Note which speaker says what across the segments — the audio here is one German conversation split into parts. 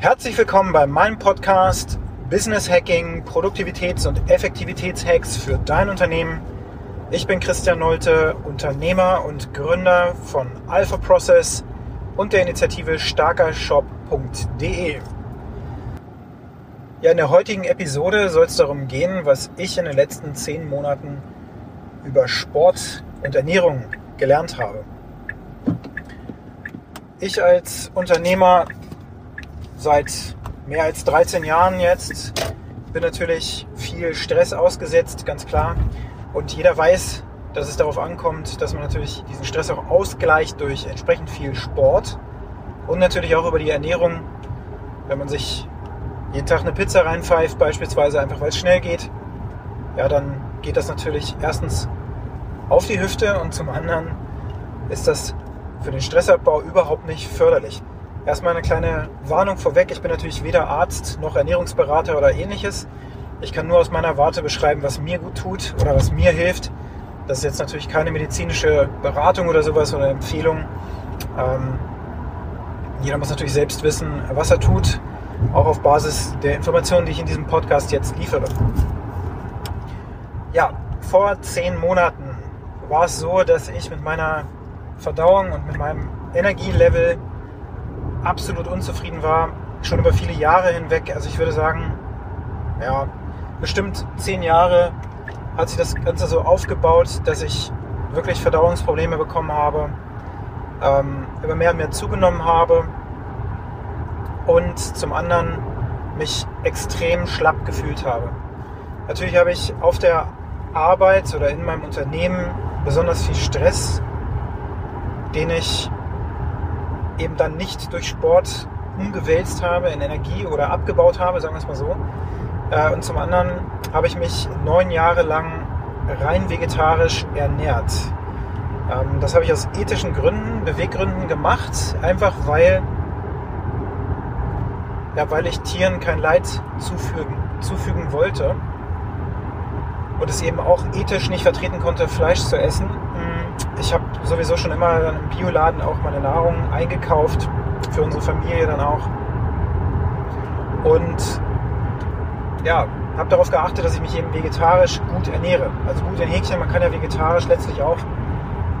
Speaker 1: Herzlich willkommen bei meinem Podcast Business Hacking, Produktivitäts- und Effektivitätshacks für dein Unternehmen. Ich bin Christian Nolte, Unternehmer und Gründer von Alpha Process und der Initiative starkershop.de. Ja, in der heutigen Episode soll es darum gehen, was ich in den letzten zehn Monaten über Sport und Ernährung gelernt habe. Ich als Unternehmer seit mehr als 13 Jahren jetzt. Bin natürlich viel Stress ausgesetzt, ganz klar. Und jeder weiß, dass es darauf ankommt, dass man natürlich diesen Stress auch ausgleicht durch entsprechend viel Sport und natürlich auch über die Ernährung. Wenn man sich jeden Tag eine Pizza reinpfeift, beispielsweise einfach weil es schnell geht, ja, dann geht das natürlich erstens auf die Hüfte und zum anderen ist das für den Stressabbau überhaupt nicht förderlich. Erstmal eine kleine Warnung vorweg. Ich bin natürlich weder Arzt noch Ernährungsberater oder ähnliches. Ich kann nur aus meiner Warte beschreiben, was mir gut tut oder was mir hilft. Das ist jetzt natürlich keine medizinische Beratung oder sowas oder Empfehlung. Ähm, jeder muss natürlich selbst wissen, was er tut, auch auf Basis der Informationen, die ich in diesem Podcast jetzt liefere. Ja, vor zehn Monaten war es so, dass ich mit meiner Verdauung und mit meinem Energielevel absolut unzufrieden war, schon über viele Jahre hinweg. Also ich würde sagen, ja, bestimmt zehn Jahre hat sich das Ganze so aufgebaut, dass ich wirklich Verdauungsprobleme bekommen habe, ähm, immer mehr und mehr zugenommen habe und zum anderen mich extrem schlapp gefühlt habe. Natürlich habe ich auf der Arbeit oder in meinem Unternehmen besonders viel Stress, den ich eben dann nicht durch Sport umgewälzt habe in Energie oder abgebaut habe, sagen wir es mal so. Äh, und zum anderen habe ich mich neun Jahre lang rein vegetarisch ernährt. Ähm, das habe ich aus ethischen Gründen, Beweggründen gemacht, einfach weil, ja, weil ich Tieren kein Leid zufügen, zufügen wollte und es eben auch ethisch nicht vertreten konnte, Fleisch zu essen ich habe sowieso schon immer im Bioladen auch meine Nahrung eingekauft, für unsere Familie dann auch. Und ja, habe darauf geachtet, dass ich mich eben vegetarisch gut ernähre. Also gut in Häkchen, man kann ja vegetarisch letztlich auch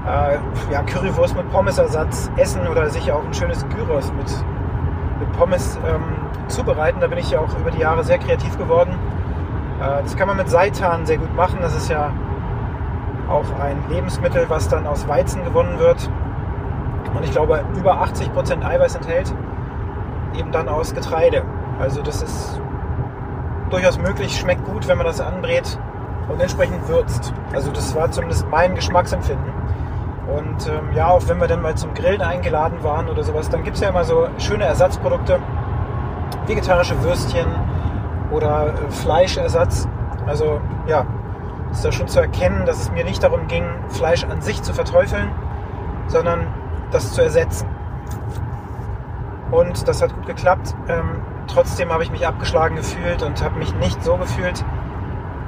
Speaker 1: äh, ja, Currywurst mit Pommesersatz essen oder sich auch ein schönes Gyros mit, mit Pommes ähm, zubereiten. Da bin ich ja auch über die Jahre sehr kreativ geworden. Äh, das kann man mit Seitan sehr gut machen. Das ist ja auch ein Lebensmittel, was dann aus Weizen gewonnen wird und ich glaube über 80% Eiweiß enthält, eben dann aus Getreide. Also das ist durchaus möglich, schmeckt gut, wenn man das anbrät und entsprechend würzt. Also das war zumindest mein Geschmacksempfinden. Und ähm, ja, auch wenn wir dann mal zum Grillen eingeladen waren oder sowas, dann gibt es ja immer so schöne Ersatzprodukte, vegetarische Würstchen oder äh, Fleischersatz. Also ja, ist da schon zu erkennen, dass es mir nicht darum ging, Fleisch an sich zu verteufeln, sondern das zu ersetzen. Und das hat gut geklappt. Ähm, trotzdem habe ich mich abgeschlagen gefühlt und habe mich nicht so gefühlt,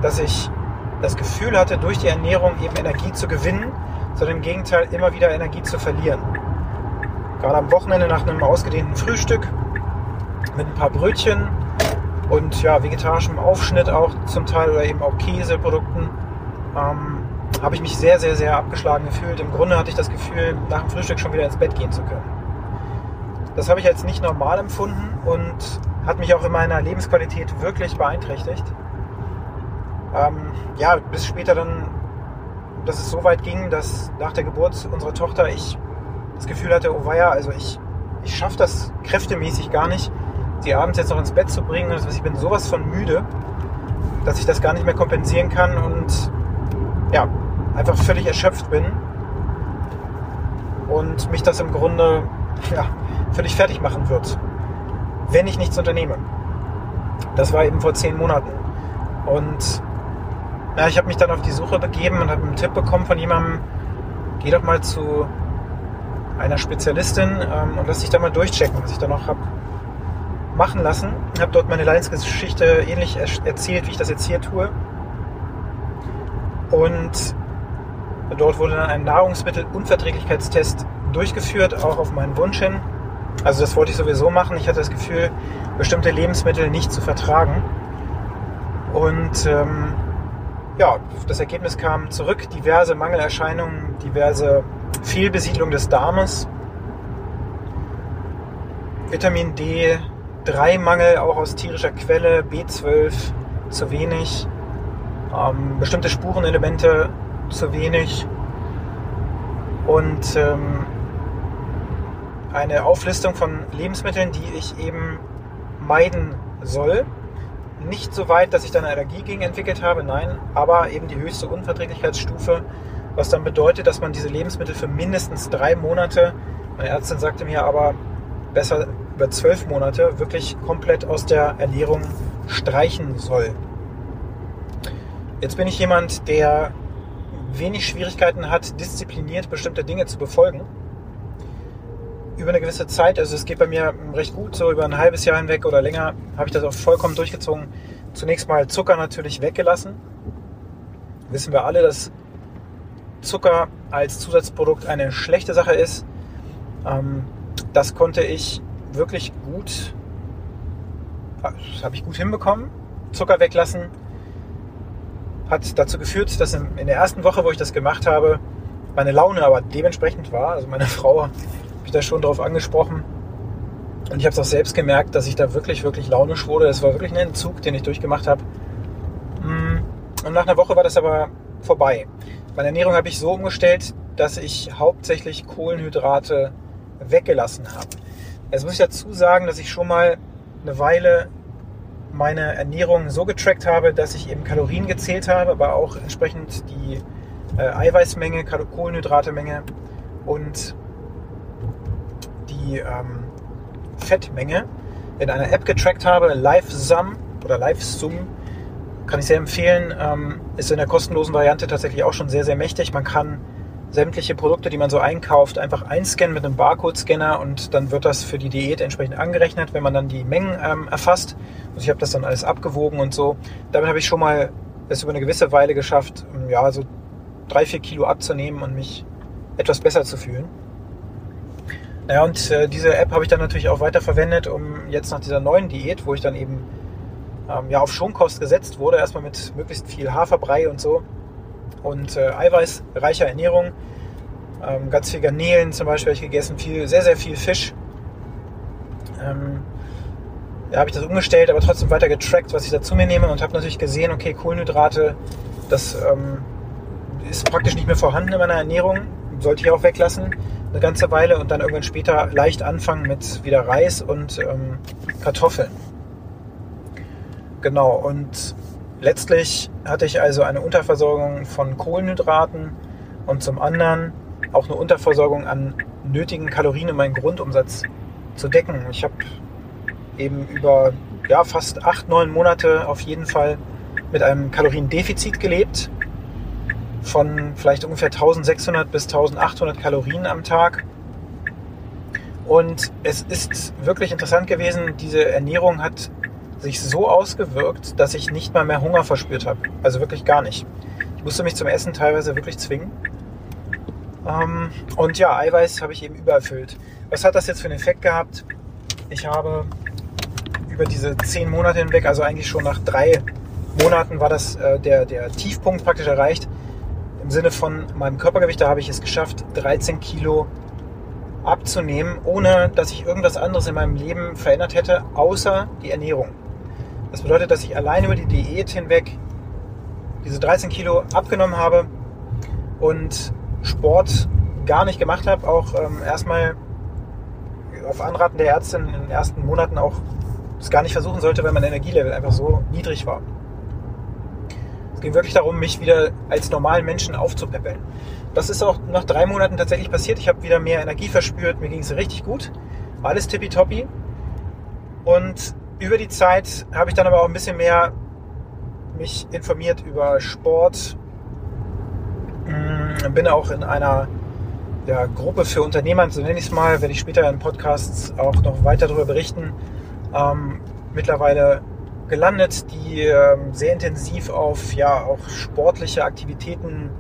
Speaker 1: dass ich das Gefühl hatte, durch die Ernährung eben Energie zu gewinnen, sondern im Gegenteil immer wieder Energie zu verlieren. Gerade am Wochenende nach einem ausgedehnten Frühstück mit ein paar Brötchen und ja, vegetarischem Aufschnitt auch zum Teil oder eben auch Käseprodukten, ähm, habe ich mich sehr, sehr, sehr abgeschlagen gefühlt. Im Grunde hatte ich das Gefühl, nach dem Frühstück schon wieder ins Bett gehen zu können. Das habe ich als nicht normal empfunden und hat mich auch in meiner Lebensqualität wirklich beeinträchtigt. Ähm, ja, bis später dann, dass es so weit ging, dass nach der Geburt unserer Tochter ich das Gefühl hatte, oh weia, also ich, ich schaffe das kräftemäßig gar nicht, sie abends jetzt noch ins Bett zu bringen. Also ich bin sowas von müde, dass ich das gar nicht mehr kompensieren kann und ja, einfach völlig erschöpft bin und mich das im Grunde ja, völlig fertig machen wird, wenn ich nichts unternehme. Das war eben vor zehn Monaten. Und ja, ich habe mich dann auf die Suche begeben und habe einen Tipp bekommen von jemandem, geh doch mal zu einer Spezialistin ähm, und lass dich da mal durchchecken, was ich da noch habe machen lassen. Ich habe dort meine Leidensgeschichte ähnlich erzählt, wie ich das jetzt hier tue. Und dort wurde dann ein Nahrungsmittelunverträglichkeitstest durchgeführt, auch auf meinen Wunsch hin. Also das wollte ich sowieso machen. Ich hatte das Gefühl, bestimmte Lebensmittel nicht zu vertragen. Und ähm, ja, das Ergebnis kam zurück. Diverse Mangelerscheinungen, diverse Fehlbesiedlung des Darmes, Vitamin D3-Mangel auch aus tierischer Quelle, B12 zu wenig, ähm, bestimmte Spurenelemente zu wenig und ähm, eine Auflistung von Lebensmitteln, die ich eben meiden soll. Nicht so weit, dass ich dann eine Allergie gegen entwickelt habe, nein, aber eben die höchste Unverträglichkeitsstufe, was dann bedeutet, dass man diese Lebensmittel für mindestens drei Monate, meine Ärztin sagte mir aber besser über zwölf Monate, wirklich komplett aus der Ernährung streichen soll. Jetzt bin ich jemand, der wenig Schwierigkeiten hat, diszipliniert bestimmte Dinge zu befolgen über eine gewisse Zeit, also es geht bei mir recht gut, so über ein halbes Jahr hinweg oder länger, habe ich das auch vollkommen durchgezogen. Zunächst mal Zucker natürlich weggelassen. Wissen wir alle, dass Zucker als Zusatzprodukt eine schlechte Sache ist. Ähm, das konnte ich wirklich gut, das habe ich gut hinbekommen. Zucker weglassen hat dazu geführt, dass in der ersten Woche, wo ich das gemacht habe, meine Laune aber dementsprechend war. Also meine Frau ich da schon drauf angesprochen. Und ich habe es auch selbst gemerkt, dass ich da wirklich, wirklich launisch wurde. Es war wirklich ein Entzug, den ich durchgemacht habe. Mm, und nach einer Woche war das aber vorbei. Meine Ernährung habe ich so umgestellt, dass ich hauptsächlich Kohlenhydrate weggelassen habe. Jetzt muss ich dazu sagen, dass ich schon mal eine Weile meine Ernährung so getrackt habe, dass ich eben Kalorien gezählt habe, aber auch entsprechend die äh, Eiweißmenge, Kohlenhydratemenge und die ähm, Fettmenge in einer App getrackt habe, LiveSum oder LiveSum, kann ich sehr empfehlen. Ähm, ist in der kostenlosen Variante tatsächlich auch schon sehr, sehr mächtig. Man kann sämtliche Produkte, die man so einkauft, einfach einscannen mit einem Barcode-Scanner und dann wird das für die Diät entsprechend angerechnet, wenn man dann die Mengen ähm, erfasst. Also ich habe das dann alles abgewogen und so. Damit habe ich schon mal es über eine gewisse Weile geschafft, ja, so drei, vier Kilo abzunehmen und mich etwas besser zu fühlen. Ja, und äh, diese App habe ich dann natürlich auch weiter verwendet, um jetzt nach dieser neuen Diät, wo ich dann eben ähm, ja, auf Schonkost gesetzt wurde, erstmal mit möglichst viel Haferbrei und so und äh, eiweißreicher Ernährung. Ähm, ganz viel Garnelen zum Beispiel habe ich gegessen, viel, sehr, sehr viel Fisch. Ähm, da habe ich das umgestellt, aber trotzdem weiter getrackt, was ich dazu mir nehme und habe natürlich gesehen, okay, Kohlenhydrate, das ähm, ist praktisch nicht mehr vorhanden in meiner Ernährung, sollte ich auch weglassen eine ganze Weile und dann irgendwann später leicht anfangen mit wieder Reis und ähm, Kartoffeln. Genau, und letztlich hatte ich also eine Unterversorgung von Kohlenhydraten und zum anderen auch eine Unterversorgung an nötigen Kalorien, um meinen Grundumsatz zu decken. Ich habe eben über ja, fast acht, neun Monate auf jeden Fall mit einem Kaloriendefizit gelebt von vielleicht ungefähr 1600 bis 1800 Kalorien am Tag. Und es ist wirklich interessant gewesen, diese Ernährung hat sich so ausgewirkt, dass ich nicht mal mehr Hunger verspürt habe. Also wirklich gar nicht. Ich musste mich zum Essen teilweise wirklich zwingen. Ähm, und ja, Eiweiß habe ich eben übererfüllt. Was hat das jetzt für einen Effekt gehabt? Ich habe über diese zehn Monate hinweg, also eigentlich schon nach drei Monaten war das äh, der, der Tiefpunkt praktisch erreicht, im Sinne von meinem Körpergewicht, da habe ich es geschafft, 13 Kilo abzunehmen, ohne dass ich irgendwas anderes in meinem Leben verändert hätte, außer die Ernährung. Das bedeutet, dass ich allein über die Diät hinweg diese 13 Kilo abgenommen habe und Sport gar nicht gemacht habe, auch ähm, erstmal auf Anraten der Ärztin in den ersten Monaten auch es gar nicht versuchen sollte, weil mein Energielevel einfach so niedrig war. Es ging wirklich darum, mich wieder als normalen Menschen aufzupäppeln. Das ist auch nach drei Monaten tatsächlich passiert. Ich habe wieder mehr Energie verspürt, mir ging es richtig gut. Alles tippitoppi. Und über die Zeit habe ich dann aber auch ein bisschen mehr mich informiert über Sport. Mm, bin auch in einer ja, Gruppe für Unternehmer, so nenne ich es mal, werde ich später in Podcasts auch noch weiter darüber berichten. Ähm, mittlerweile gelandet, die ähm, sehr intensiv auf ja auch sportliche Aktivitäten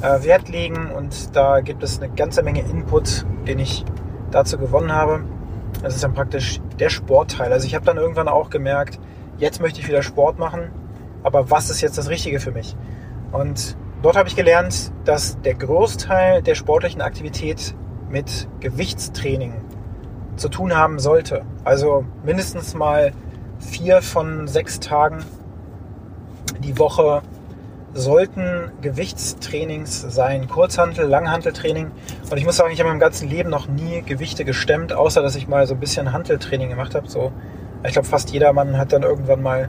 Speaker 1: äh, Wert legen und da gibt es eine ganze Menge Input, den ich dazu gewonnen habe. Das ist dann praktisch der Sportteil. Also ich habe dann irgendwann auch gemerkt, jetzt möchte ich wieder Sport machen, aber was ist jetzt das Richtige für mich? Und dort habe ich gelernt, dass der Großteil der sportlichen Aktivität mit Gewichtstraining zu tun haben sollte. Also mindestens mal vier von sechs Tagen die Woche sollten Gewichtstrainings sein. Kurzhantel, Langhanteltraining. Und ich muss sagen, ich habe in meinem ganzen Leben noch nie Gewichte gestemmt, außer dass ich mal so ein bisschen Hanteltraining gemacht habe. So, ich glaube, fast jeder Mann hat dann irgendwann mal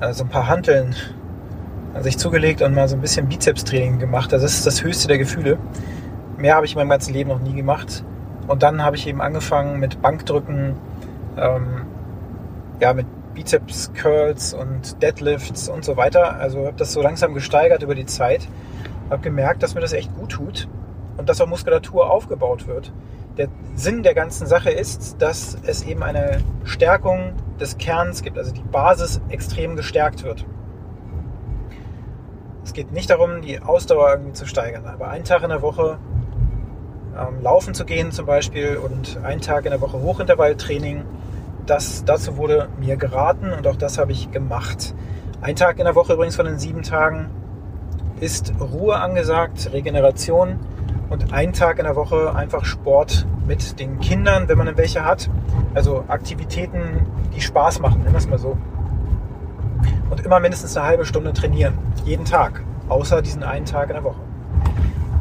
Speaker 1: äh, so ein paar Hanteln sich zugelegt und mal so ein bisschen Bizepstraining gemacht. Also das ist das höchste der Gefühle. Mehr habe ich in meinem ganzen Leben noch nie gemacht. Und dann habe ich eben angefangen mit Bankdrücken, ähm, ja, mit Bizeps Curls und Deadlifts und so weiter. Also habe das so langsam gesteigert über die Zeit. Habe gemerkt, dass mir das echt gut tut und dass auch Muskulatur aufgebaut wird. Der Sinn der ganzen Sache ist, dass es eben eine Stärkung des Kerns gibt, also die Basis extrem gestärkt wird. Es geht nicht darum, die Ausdauer irgendwie zu steigern, aber einen Tag in der Woche ähm, laufen zu gehen zum Beispiel und einen Tag in der Woche Hochintervalltraining das, dazu wurde mir geraten und auch das habe ich gemacht. Ein Tag in der Woche übrigens von den sieben Tagen ist Ruhe angesagt, Regeneration und ein Tag in der Woche einfach Sport mit den Kindern, wenn man welche hat. Also Aktivitäten, die Spaß machen, nennen wir es mal so. Und immer mindestens eine halbe Stunde trainieren, jeden Tag, außer diesen einen Tag in der Woche.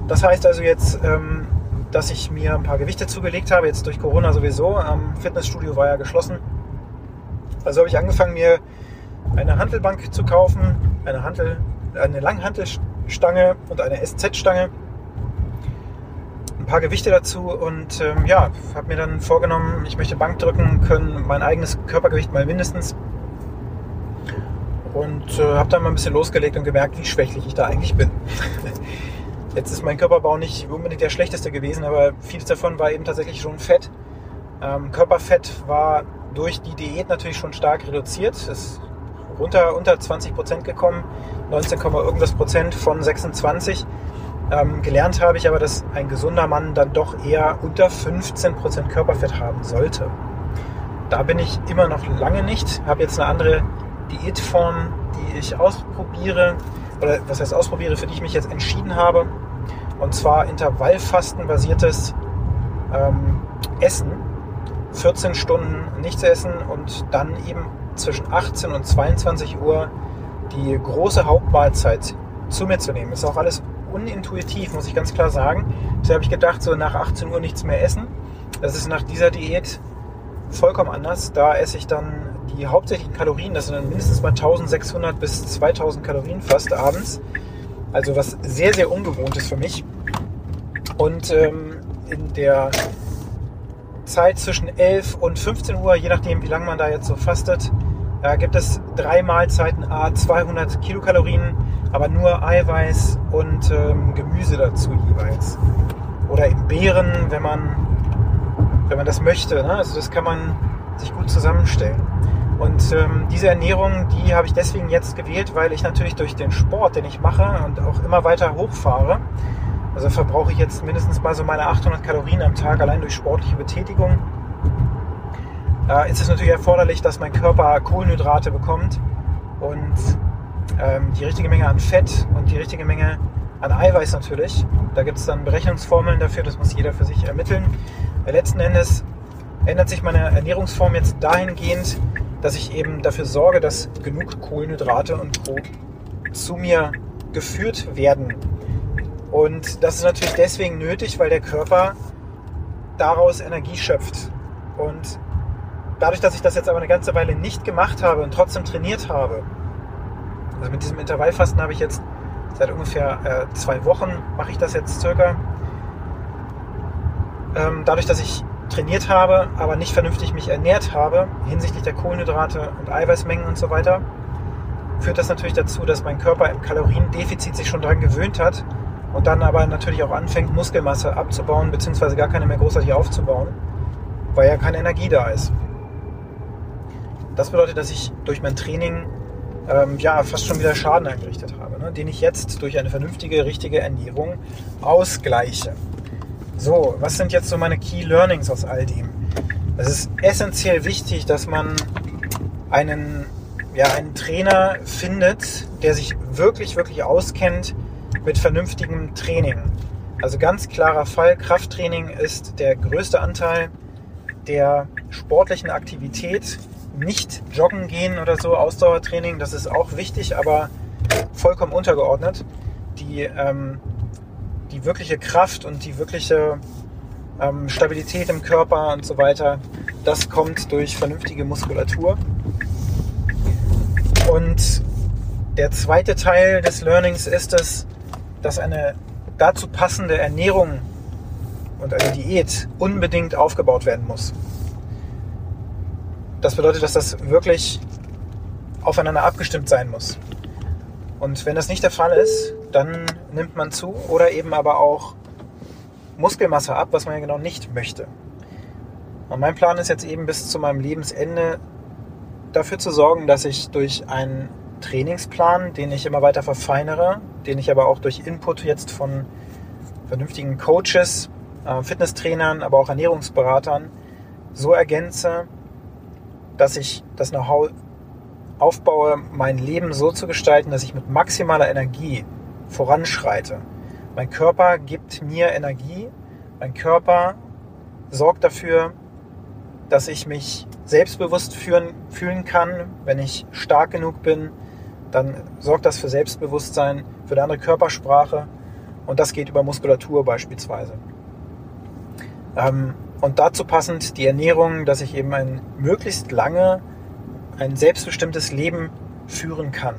Speaker 1: Das heißt also jetzt, ähm, dass ich mir ein paar Gewichte zugelegt habe, jetzt durch Corona sowieso. Am Fitnessstudio war ja geschlossen. Also habe ich angefangen, mir eine Handelbank zu kaufen, eine, Hantel, eine Langhantelstange und eine SZ-Stange. Ein paar Gewichte dazu und ähm, ja, habe mir dann vorgenommen, ich möchte Bank drücken können, mein eigenes Körpergewicht mal mindestens. Und äh, habe dann mal ein bisschen losgelegt und gemerkt, wie schwächlich ich da eigentlich bin. Jetzt ist mein Körperbau nicht unbedingt der schlechteste gewesen, aber vieles davon war eben tatsächlich schon Fett. Ähm, Körperfett war durch die Diät natürlich schon stark reduziert. Ist runter unter 20 Prozent gekommen, 19, irgendwas Prozent von 26. Ähm, gelernt habe ich aber, dass ein gesunder Mann dann doch eher unter 15 Prozent Körperfett haben sollte. Da bin ich immer noch lange nicht. Habe jetzt eine andere Diätform, die ich ausprobiere oder was heißt ausprobiere, für die ich mich jetzt entschieden habe. Und zwar Intervallfasten-basiertes ähm, Essen. 14 Stunden nichts essen und dann eben zwischen 18 und 22 Uhr die große Hauptmahlzeit zu mir zu nehmen. Ist auch alles unintuitiv, muss ich ganz klar sagen. Deshalb habe ich gedacht, so nach 18 Uhr nichts mehr essen. Das ist nach dieser Diät vollkommen anders. Da esse ich dann die hauptsächlichen Kalorien, das sind dann mindestens mal 1600 bis 2000 Kalorien fast abends. Also was sehr, sehr ungewohnt ist für mich. Und ähm, in der Zeit zwischen 11 und 15 Uhr, je nachdem wie lange man da jetzt so fastet, äh, gibt es drei Mahlzeiten, a 200 Kilokalorien, aber nur Eiweiß und ähm, Gemüse dazu jeweils. Oder eben Beeren, wenn man, wenn man das möchte. Ne? Also das kann man sich gut zusammenstellen. Und ähm, diese Ernährung, die habe ich deswegen jetzt gewählt, weil ich natürlich durch den Sport, den ich mache und auch immer weiter hochfahre, also verbrauche ich jetzt mindestens mal so meine 800 Kalorien am Tag allein durch sportliche Betätigung. Äh, ist es natürlich erforderlich, dass mein Körper Kohlenhydrate bekommt und ähm, die richtige Menge an Fett und die richtige Menge an Eiweiß natürlich. Da gibt es dann Berechnungsformeln dafür, das muss jeder für sich ermitteln. Letzten Endes ändert sich meine Ernährungsform jetzt dahingehend, dass ich eben dafür sorge, dass genug Kohlenhydrate und Co. zu mir geführt werden. Und das ist natürlich deswegen nötig, weil der Körper daraus Energie schöpft. Und dadurch, dass ich das jetzt aber eine ganze Weile nicht gemacht habe und trotzdem trainiert habe, also mit diesem Intervallfasten habe ich jetzt seit ungefähr äh, zwei Wochen, mache ich das jetzt circa. Ähm, dadurch, dass ich trainiert habe, aber nicht vernünftig mich ernährt habe, hinsichtlich der Kohlenhydrate und Eiweißmengen und so weiter, führt das natürlich dazu, dass mein Körper im Kaloriendefizit sich schon daran gewöhnt hat und dann aber natürlich auch anfängt, Muskelmasse abzubauen, beziehungsweise gar keine mehr großartig aufzubauen, weil ja keine Energie da ist. Das bedeutet, dass ich durch mein Training ähm, ja fast schon wieder Schaden angerichtet habe, ne, den ich jetzt durch eine vernünftige, richtige Ernährung ausgleiche. So, was sind jetzt so meine Key Learnings aus all dem? Es ist essentiell wichtig, dass man einen, ja, einen Trainer findet, der sich wirklich, wirklich auskennt mit vernünftigem Training. Also ganz klarer Fall, Krafttraining ist der größte Anteil der sportlichen Aktivität. Nicht joggen gehen oder so, Ausdauertraining, das ist auch wichtig, aber vollkommen untergeordnet. Die, ähm, die wirkliche Kraft und die wirkliche ähm, Stabilität im Körper und so weiter, das kommt durch vernünftige Muskulatur. Und der zweite Teil des Learnings ist es, dass eine dazu passende Ernährung und eine Diät unbedingt aufgebaut werden muss. Das bedeutet, dass das wirklich aufeinander abgestimmt sein muss. Und wenn das nicht der Fall ist, dann nimmt man zu oder eben aber auch Muskelmasse ab, was man ja genau nicht möchte. Und mein Plan ist jetzt eben bis zu meinem Lebensende dafür zu sorgen, dass ich durch einen Trainingsplan, den ich immer weiter verfeinere, den ich aber auch durch Input jetzt von vernünftigen Coaches, äh, Fitnesstrainern, aber auch Ernährungsberatern so ergänze, dass ich das Know-how aufbaue, mein Leben so zu gestalten, dass ich mit maximaler Energie voranschreite. Mein Körper gibt mir Energie, mein Körper sorgt dafür, dass ich mich selbstbewusst führen, fühlen kann. Wenn ich stark genug bin, dann sorgt das für Selbstbewusstsein, für eine andere Körpersprache und das geht über Muskulatur beispielsweise. Ähm, und dazu passend die Ernährung, dass ich eben ein möglichst lange, ein selbstbestimmtes Leben führen kann.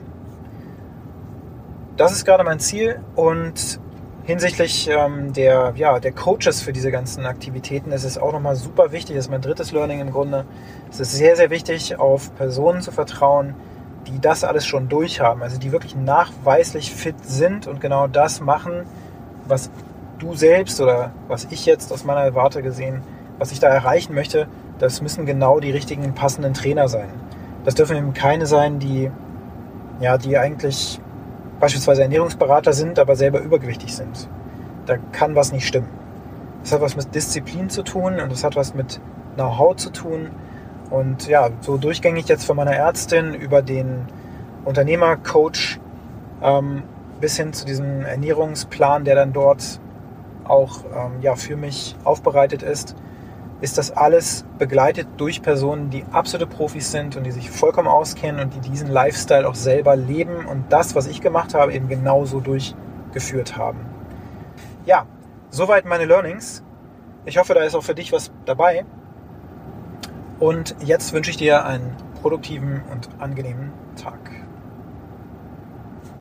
Speaker 1: Das ist gerade mein Ziel und hinsichtlich ähm, der, ja, der Coaches für diese ganzen Aktivitäten ist es auch nochmal super wichtig, das ist mein drittes Learning im Grunde, es ist sehr, sehr wichtig, auf Personen zu vertrauen, die das alles schon durchhaben, also die wirklich nachweislich fit sind und genau das machen, was du selbst oder was ich jetzt aus meiner Warte gesehen, was ich da erreichen möchte, das müssen genau die richtigen passenden Trainer sein. Das dürfen eben keine sein, die ja, die eigentlich beispielsweise Ernährungsberater sind, aber selber übergewichtig sind. Da kann was nicht stimmen. Das hat was mit Disziplin zu tun und das hat was mit Know-how zu tun. Und ja, so durchgängig jetzt von meiner Ärztin über den Unternehmercoach ähm, bis hin zu diesem Ernährungsplan, der dann dort auch ähm, ja, für mich aufbereitet ist, ist das alles begleitet durch Personen, die absolute Profis sind und die sich vollkommen auskennen und die diesen Lifestyle auch selber leben und das, was ich gemacht habe, eben genauso durchgeführt haben. Ja, soweit meine Learnings. Ich hoffe, da ist auch für dich was dabei. Und jetzt wünsche ich dir einen produktiven und angenehmen Tag.